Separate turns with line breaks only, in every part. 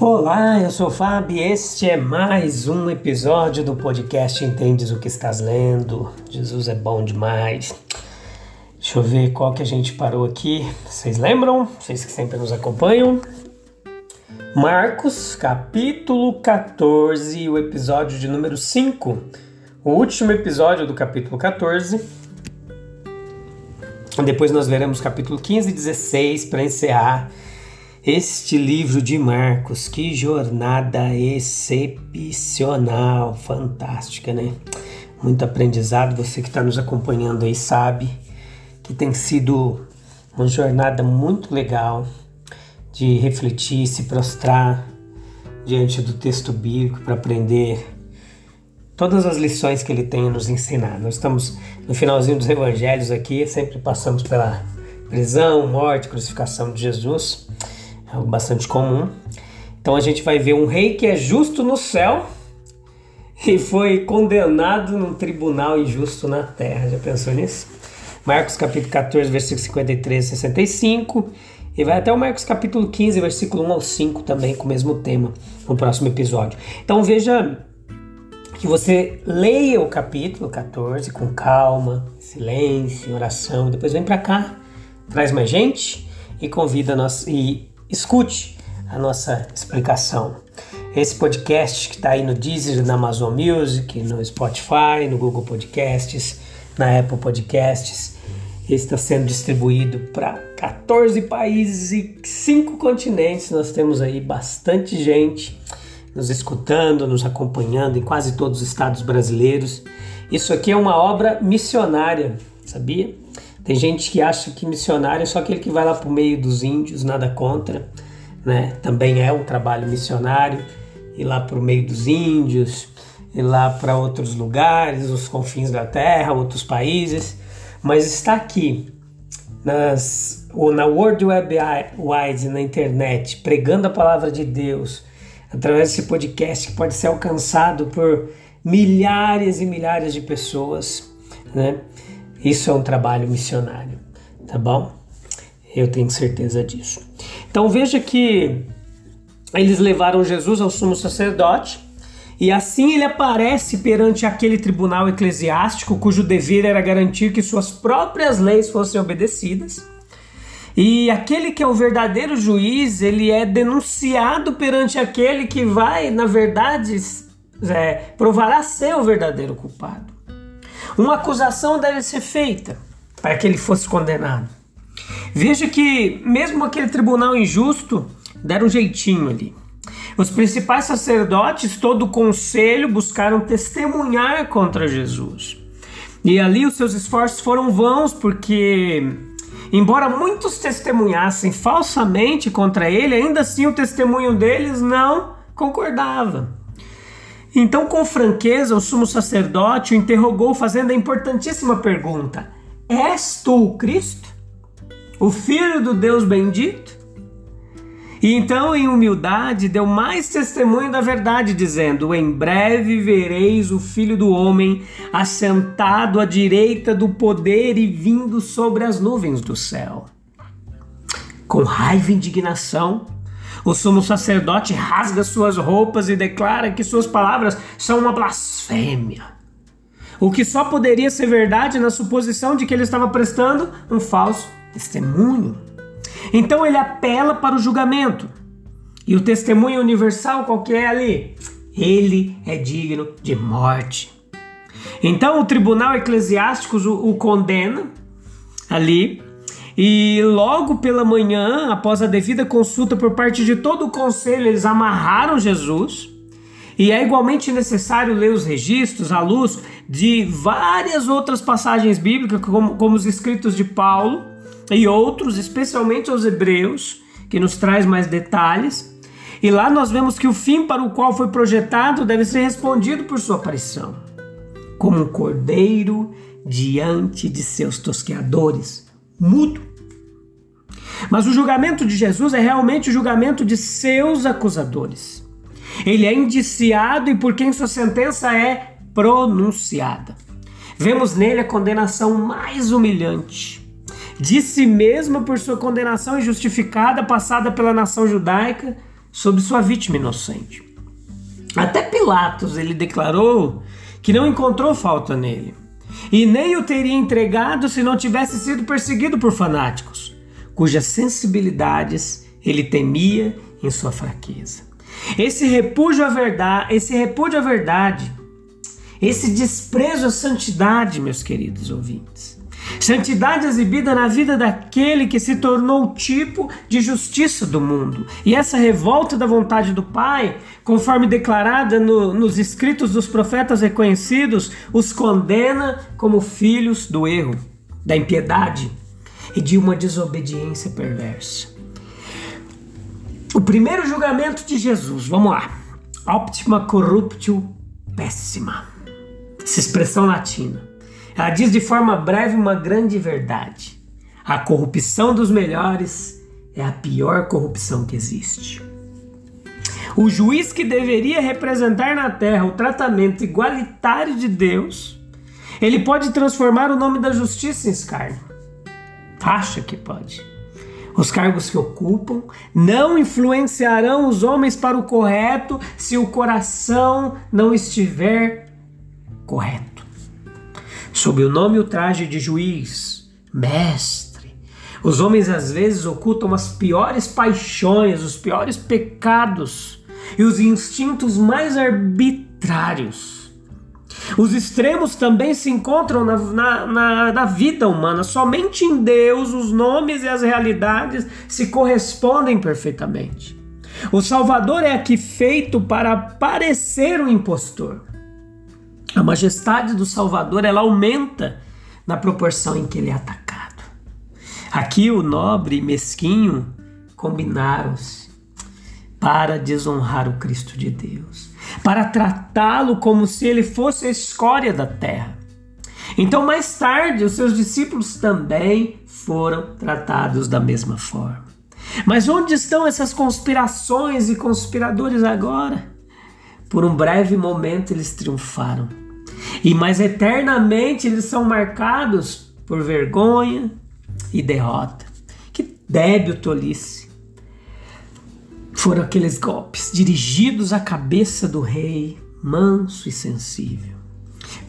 Olá, eu sou o Fábio e este é mais um episódio do podcast Entendes o que estás lendo. Jesus é bom demais. Deixa eu ver qual que a gente parou aqui. Vocês lembram? Vocês que sempre nos acompanham. Marcos, capítulo 14, o episódio de número 5. O último episódio do capítulo 14. Depois nós veremos capítulo 15 e 16 para encerrar este livro de Marcos, que jornada excepcional, fantástica, né? Muito aprendizado. Você que está nos acompanhando aí sabe que tem sido uma jornada muito legal de refletir, se prostrar diante do texto bíblico para aprender todas as lições que ele tem a nos ensinar. Nós estamos no finalzinho dos evangelhos aqui, sempre passamos pela prisão, morte, crucificação de Jesus algo bastante comum. Então a gente vai ver um rei que é justo no céu e foi condenado num tribunal injusto na terra. Já pensou nisso? Marcos capítulo 14, versículo 53 e 65. E vai até o Marcos capítulo 15, versículo 1 ao 5 também com o mesmo tema no próximo episódio. Então veja que você leia o capítulo 14 com calma, silêncio, oração, depois vem para cá, traz mais gente e convida nós e escute a nossa explicação. Esse podcast que está aí no Deezer, na Amazon Music, no Spotify, no Google Podcasts, na Apple Podcasts, está sendo distribuído para 14 países e 5 continentes. Nós temos aí bastante gente nos escutando, nos acompanhando em quase todos os estados brasileiros. Isso aqui é uma obra missionária, sabia? Tem gente que acha que missionário é só aquele que vai lá para o meio dos índios, nada contra, né? Também é um trabalho missionário, ir lá para o meio dos índios, ir lá para outros lugares, os confins da terra, outros países, mas está aqui nas, ou na World Web Wide, na internet, pregando a palavra de Deus, através desse podcast que pode ser alcançado por milhares e milhares de pessoas, né? Isso é um trabalho missionário, tá bom? Eu tenho certeza disso. Então veja que eles levaram Jesus ao sumo sacerdote e assim ele aparece perante aquele tribunal eclesiástico cujo dever era garantir que suas próprias leis fossem obedecidas. E aquele que é o verdadeiro juiz, ele é denunciado perante aquele que vai, na verdade, é, provará ser o verdadeiro culpado. Uma acusação deve ser feita para que ele fosse condenado. Veja que, mesmo aquele tribunal injusto, deram um jeitinho ali. Os principais sacerdotes, todo o conselho, buscaram testemunhar contra Jesus. E ali os seus esforços foram vãos, porque, embora muitos testemunhassem falsamente contra ele, ainda assim o testemunho deles não concordava. Então, com franqueza, o sumo sacerdote o interrogou, fazendo a importantíssima pergunta: És tu o Cristo? O Filho do Deus bendito? E então, em humildade, deu mais testemunho da verdade, dizendo: Em breve vereis o Filho do Homem assentado à direita do poder e vindo sobre as nuvens do céu. Com raiva e indignação, o sumo sacerdote rasga suas roupas e declara que suas palavras são uma blasfêmia. O que só poderia ser verdade na suposição de que ele estava prestando um falso testemunho. Então ele apela para o julgamento. E o testemunho universal qual que é ali? Ele é digno de morte. Então o tribunal eclesiástico o, o condena ali e logo pela manhã, após a devida consulta por parte de todo o conselho, eles amarraram Jesus. E é igualmente necessário ler os registros à luz de várias outras passagens bíblicas, como, como os escritos de Paulo, e outros, especialmente aos Hebreus, que nos traz mais detalhes. E lá nós vemos que o fim para o qual foi projetado deve ser respondido por sua aparição, como um cordeiro diante de seus tosqueadores, mudo. Mas o julgamento de Jesus é realmente o julgamento de seus acusadores. Ele é indiciado e por quem sua sentença é pronunciada. Vemos nele a condenação mais humilhante. De si mesmo por sua condenação injustificada passada pela nação judaica sobre sua vítima inocente. Até Pilatos ele declarou que não encontrou falta nele e nem o teria entregado se não tivesse sido perseguido por fanáticos, cujas sensibilidades ele temia em sua fraqueza. Esse repúdio à verdade, esse repúdio à verdade, esse desprezo à santidade, meus queridos ouvintes. Santidade exibida na vida daquele que se tornou o tipo de justiça do mundo. E essa revolta da vontade do Pai, conforme declarada no, nos escritos dos profetas reconhecidos, os condena como filhos do erro, da impiedade e de uma desobediência perversa. O primeiro julgamento de Jesus, vamos lá. Optima corruptio péssima. Essa expressão latina. Ela diz de forma breve uma grande verdade. A corrupção dos melhores é a pior corrupção que existe. O juiz que deveria representar na terra o tratamento igualitário de Deus, ele pode transformar o nome da justiça em escárnio. Acha que pode. Os cargos que ocupam não influenciarão os homens para o correto se o coração não estiver correto. Sob o nome e o traje de juiz, mestre, os homens às vezes ocultam as piores paixões, os piores pecados e os instintos mais arbitrários os extremos também se encontram na, na, na, na, vida humana. Somente em Deus os nomes e as realidades se correspondem perfeitamente. O Salvador é aqui feito para parecer um impostor. A majestade do Salvador ela aumenta na proporção em que ele é atacado. Aqui o nobre e mesquinho combinaram-se para desonrar o Cristo de Deus para tratá-lo como se ele fosse a escória da terra. Então, mais tarde, os seus discípulos também foram tratados da mesma forma. Mas onde estão essas conspirações e conspiradores agora? Por um breve momento eles triunfaram, e mais eternamente eles são marcados por vergonha e derrota. Que débil tolice! Foram aqueles golpes dirigidos à cabeça do rei, manso e sensível.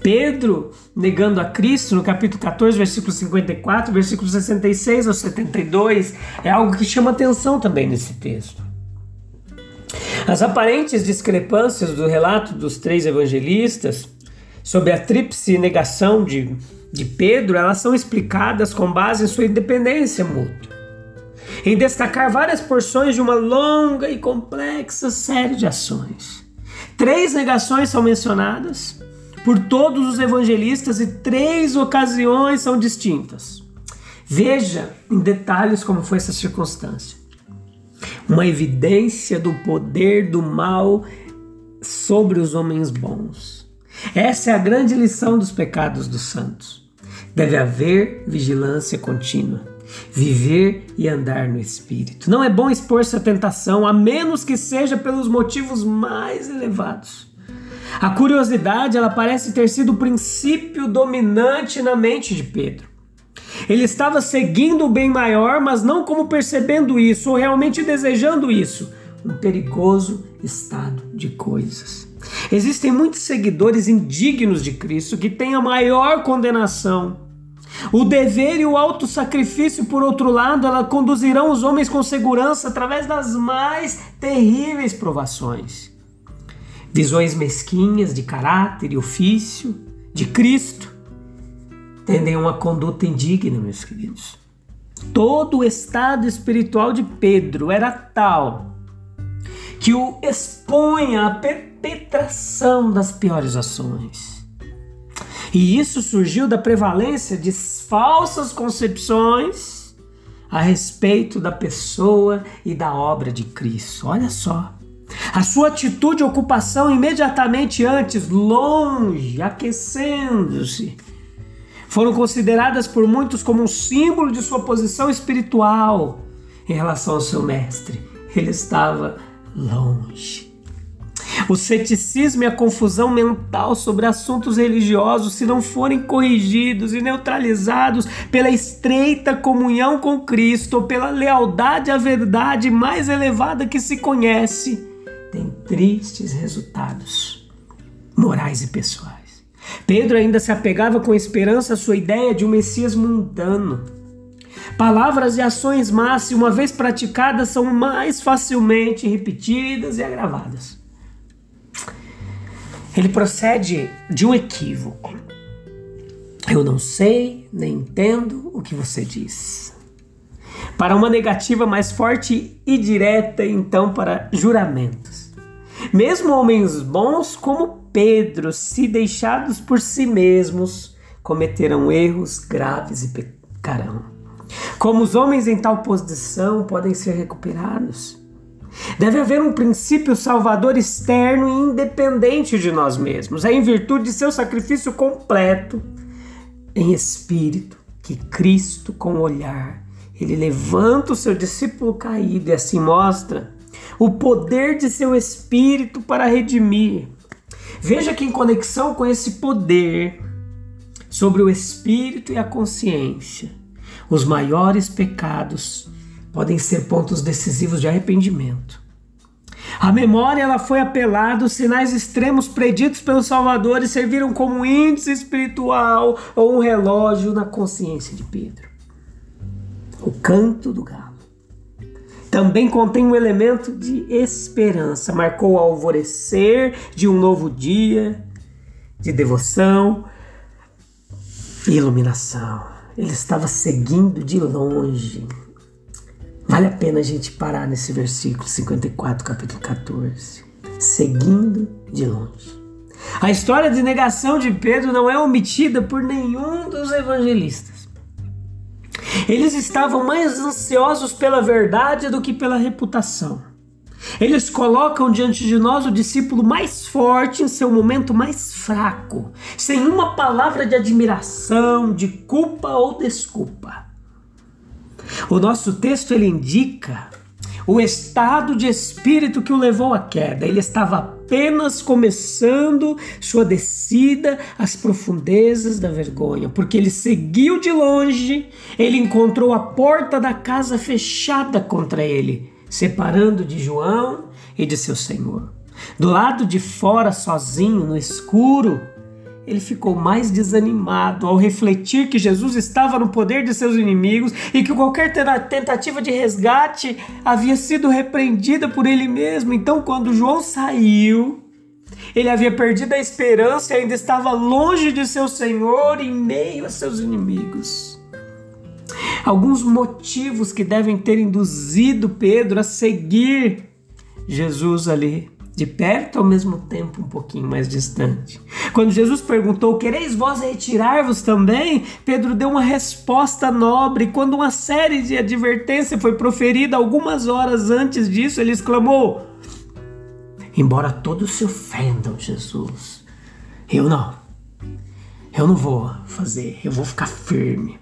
Pedro, negando a Cristo, no capítulo 14, versículo 54, versículo 66 ao 72, é algo que chama atenção também nesse texto. As aparentes discrepâncias do relato dos três evangelistas sobre a tríplice negação de, de Pedro, elas são explicadas com base em sua independência mútua em destacar várias porções de uma longa e complexa série de ações. Três negações são mencionadas por todos os evangelistas e três ocasiões são distintas. Veja em detalhes como foi essa circunstância. Uma evidência do poder do mal sobre os homens bons. Essa é a grande lição dos pecados dos santos. Deve haver vigilância contínua viver e andar no Espírito. Não é bom expor-se à tentação, a menos que seja pelos motivos mais elevados. A curiosidade, ela parece ter sido o princípio dominante na mente de Pedro. Ele estava seguindo o bem maior, mas não como percebendo isso ou realmente desejando isso. Um perigoso estado de coisas. Existem muitos seguidores indignos de Cristo que têm a maior condenação o dever e o autossacrifício, por outro lado, ela conduzirão os homens com segurança através das mais terríveis provações. Visões mesquinhas de caráter e ofício de Cristo tendem a uma conduta indigna, meus queridos. Todo o estado espiritual de Pedro era tal que o expõe à perpetração das piores ações. E isso surgiu da prevalência de falsas concepções a respeito da pessoa e da obra de Cristo. Olha só. A sua atitude e ocupação imediatamente antes, longe, aquecendo-se, foram consideradas por muitos como um símbolo de sua posição espiritual em relação ao seu mestre. Ele estava longe. O ceticismo e a confusão mental sobre assuntos religiosos, se não forem corrigidos e neutralizados pela estreita comunhão com Cristo ou pela lealdade à verdade mais elevada que se conhece, tem tristes resultados morais e pessoais. Pedro ainda se apegava com esperança à sua ideia de um Messias mundano. Palavras e ações más, uma vez praticadas, são mais facilmente repetidas e agravadas. Ele procede de um equívoco. Eu não sei nem entendo o que você diz. Para uma negativa mais forte e direta, então, para juramentos. Mesmo homens bons como Pedro, se deixados por si mesmos, cometerão erros graves e pecarão. Como os homens em tal posição podem ser recuperados? Deve haver um princípio salvador externo e independente de nós mesmos. É em virtude de seu sacrifício completo, em espírito, que Cristo, com o olhar, ele levanta o seu discípulo caído e assim mostra o poder de seu espírito para redimir. Veja que, em conexão com esse poder sobre o espírito e a consciência, os maiores pecados podem ser pontos decisivos de arrependimento. A memória ela foi apelada, os sinais extremos preditos pelo Salvador e serviram como índice espiritual ou um relógio na consciência de Pedro. O canto do galo também contém um elemento de esperança, marcou o alvorecer de um novo dia, de devoção e iluminação. Ele estava seguindo de longe Vale a pena a gente parar nesse versículo 54, capítulo 14. Seguindo de longe. A história de negação de Pedro não é omitida por nenhum dos evangelistas. Eles estavam mais ansiosos pela verdade do que pela reputação. Eles colocam diante de nós o discípulo mais forte em seu momento mais fraco, sem uma palavra de admiração, de culpa ou desculpa. O nosso texto ele indica o estado de espírito que o levou à queda. Ele estava apenas começando sua descida às profundezas da vergonha, porque ele seguiu de longe, ele encontrou a porta da casa fechada contra ele, separando de João e de seu Senhor. Do lado de fora, sozinho, no escuro, ele ficou mais desanimado ao refletir que Jesus estava no poder de seus inimigos e que qualquer tentativa de resgate havia sido repreendida por ele mesmo. Então, quando João saiu, ele havia perdido a esperança e ainda estava longe de seu Senhor em meio a seus inimigos. Alguns motivos que devem ter induzido Pedro a seguir Jesus ali de perto ao mesmo tempo um pouquinho mais distante. Quando Jesus perguntou: Quereis vós retirar-vos também? Pedro deu uma resposta nobre. Quando uma série de advertência foi proferida algumas horas antes disso, ele exclamou: Embora todos se ofendam, Jesus, eu não. Eu não vou fazer, eu vou ficar firme.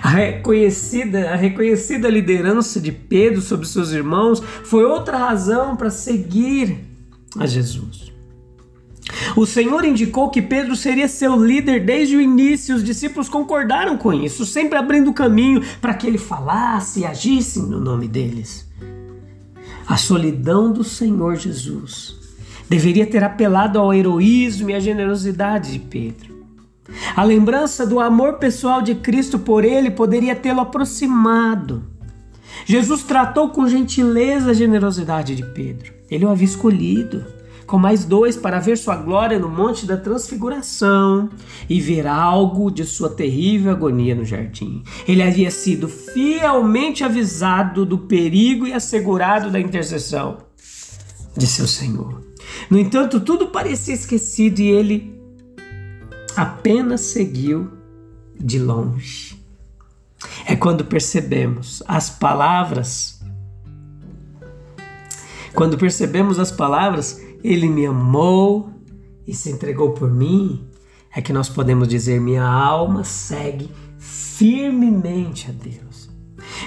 A reconhecida, a reconhecida liderança de Pedro sobre seus irmãos foi outra razão para seguir a Jesus. O Senhor indicou que Pedro seria seu líder desde o início, os discípulos concordaram com isso, sempre abrindo caminho para que ele falasse e agisse no nome deles. A solidão do Senhor Jesus deveria ter apelado ao heroísmo e à generosidade de Pedro. A lembrança do amor pessoal de Cristo por ele poderia tê-lo aproximado. Jesus tratou com gentileza a generosidade de Pedro. Ele o havia escolhido com mais dois para ver sua glória no monte da transfiguração e ver algo de sua terrível agonia no jardim. Ele havia sido fielmente avisado do perigo e assegurado da intercessão de seu Senhor. No entanto, tudo parecia esquecido e ele apenas seguiu de longe. é quando percebemos as palavras. Quando percebemos as palavras, Ele me amou e se entregou por mim, é que nós podemos dizer: minha alma segue firmemente a Deus.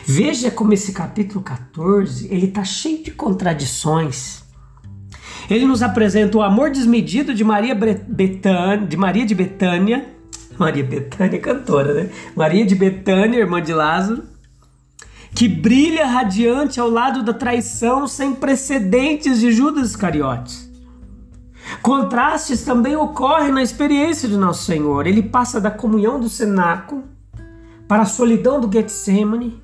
Veja como esse capítulo 14 ele está cheio de contradições. Ele nos apresenta o amor desmedido de Maria, de Maria de Betânia, Maria Betânia, cantora, né? Maria de Betânia, irmã de Lázaro, que brilha radiante ao lado da traição sem precedentes de Judas Iscariotes. Contrastes também ocorrem na experiência de Nosso Senhor. Ele passa da comunhão do cenáculo para a solidão do Getsemane,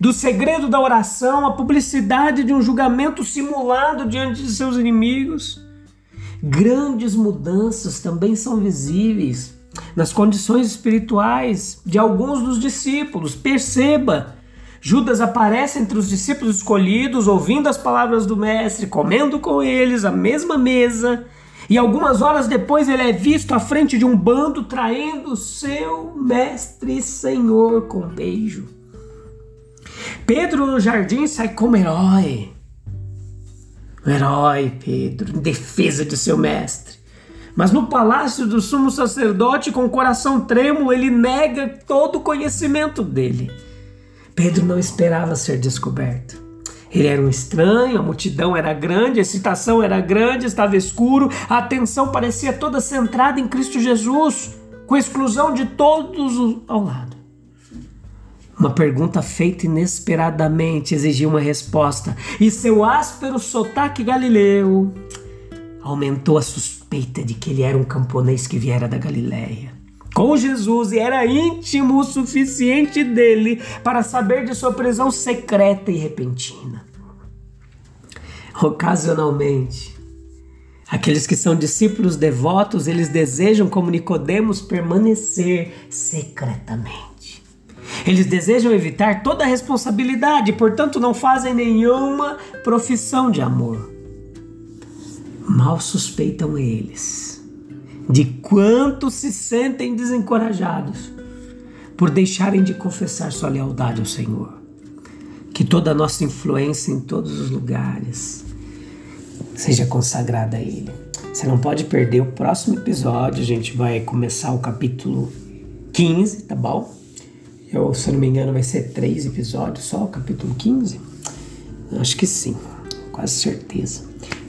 do segredo da oração à publicidade de um julgamento simulado diante de seus inimigos. Grandes mudanças também são visíveis nas condições espirituais de alguns dos discípulos. Perceba, Judas aparece entre os discípulos escolhidos, ouvindo as palavras do Mestre, comendo com eles a mesma mesa, e algumas horas depois ele é visto à frente de um bando traindo seu Mestre Senhor com um beijo. Pedro no jardim sai como herói. Herói, Pedro, em defesa de seu mestre. Mas no palácio do sumo sacerdote, com o coração trêmulo, ele nega todo o conhecimento dele. Pedro não esperava ser descoberto. Ele era um estranho, a multidão era grande, a excitação era grande, estava escuro, a atenção parecia toda centrada em Cristo Jesus, com exclusão de todos ao lado. Uma pergunta feita inesperadamente exigia uma resposta, e seu áspero sotaque galileu aumentou a suspeita de que ele era um camponês que viera da Galiléia com Jesus e era íntimo o suficiente dele para saber de sua prisão secreta e repentina. Ocasionalmente, aqueles que são discípulos devotos, eles desejam, como Nicodemos, permanecer secretamente. Eles desejam evitar toda responsabilidade, portanto não fazem nenhuma profissão de amor. Mal suspeitam eles de quanto se sentem desencorajados por deixarem de confessar sua lealdade ao Senhor. Que toda a nossa influência em todos os lugares seja consagrada a Ele. Você não pode perder o próximo episódio, a gente vai começar o capítulo 15, tá bom? Eu, se não me engano, vai ser três episódios só, o capítulo 15? Acho que sim, quase certeza.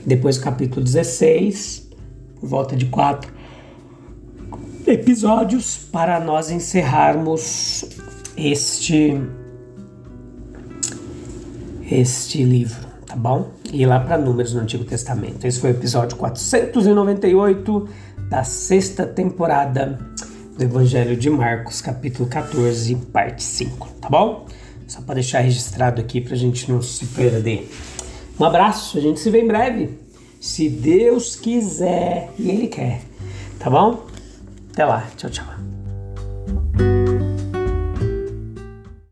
Depois o capítulo 16, por volta de quatro episódios para nós encerrarmos este este livro, tá bom? E lá para Números no Antigo Testamento. Esse foi o episódio 498 da sexta temporada do Evangelho de Marcos, capítulo 14, parte 5, tá bom? Só para deixar registrado aqui para a gente não se perder. Um abraço, a gente se vê em breve, se Deus quiser e Ele quer, tá bom? Até lá, tchau, tchau.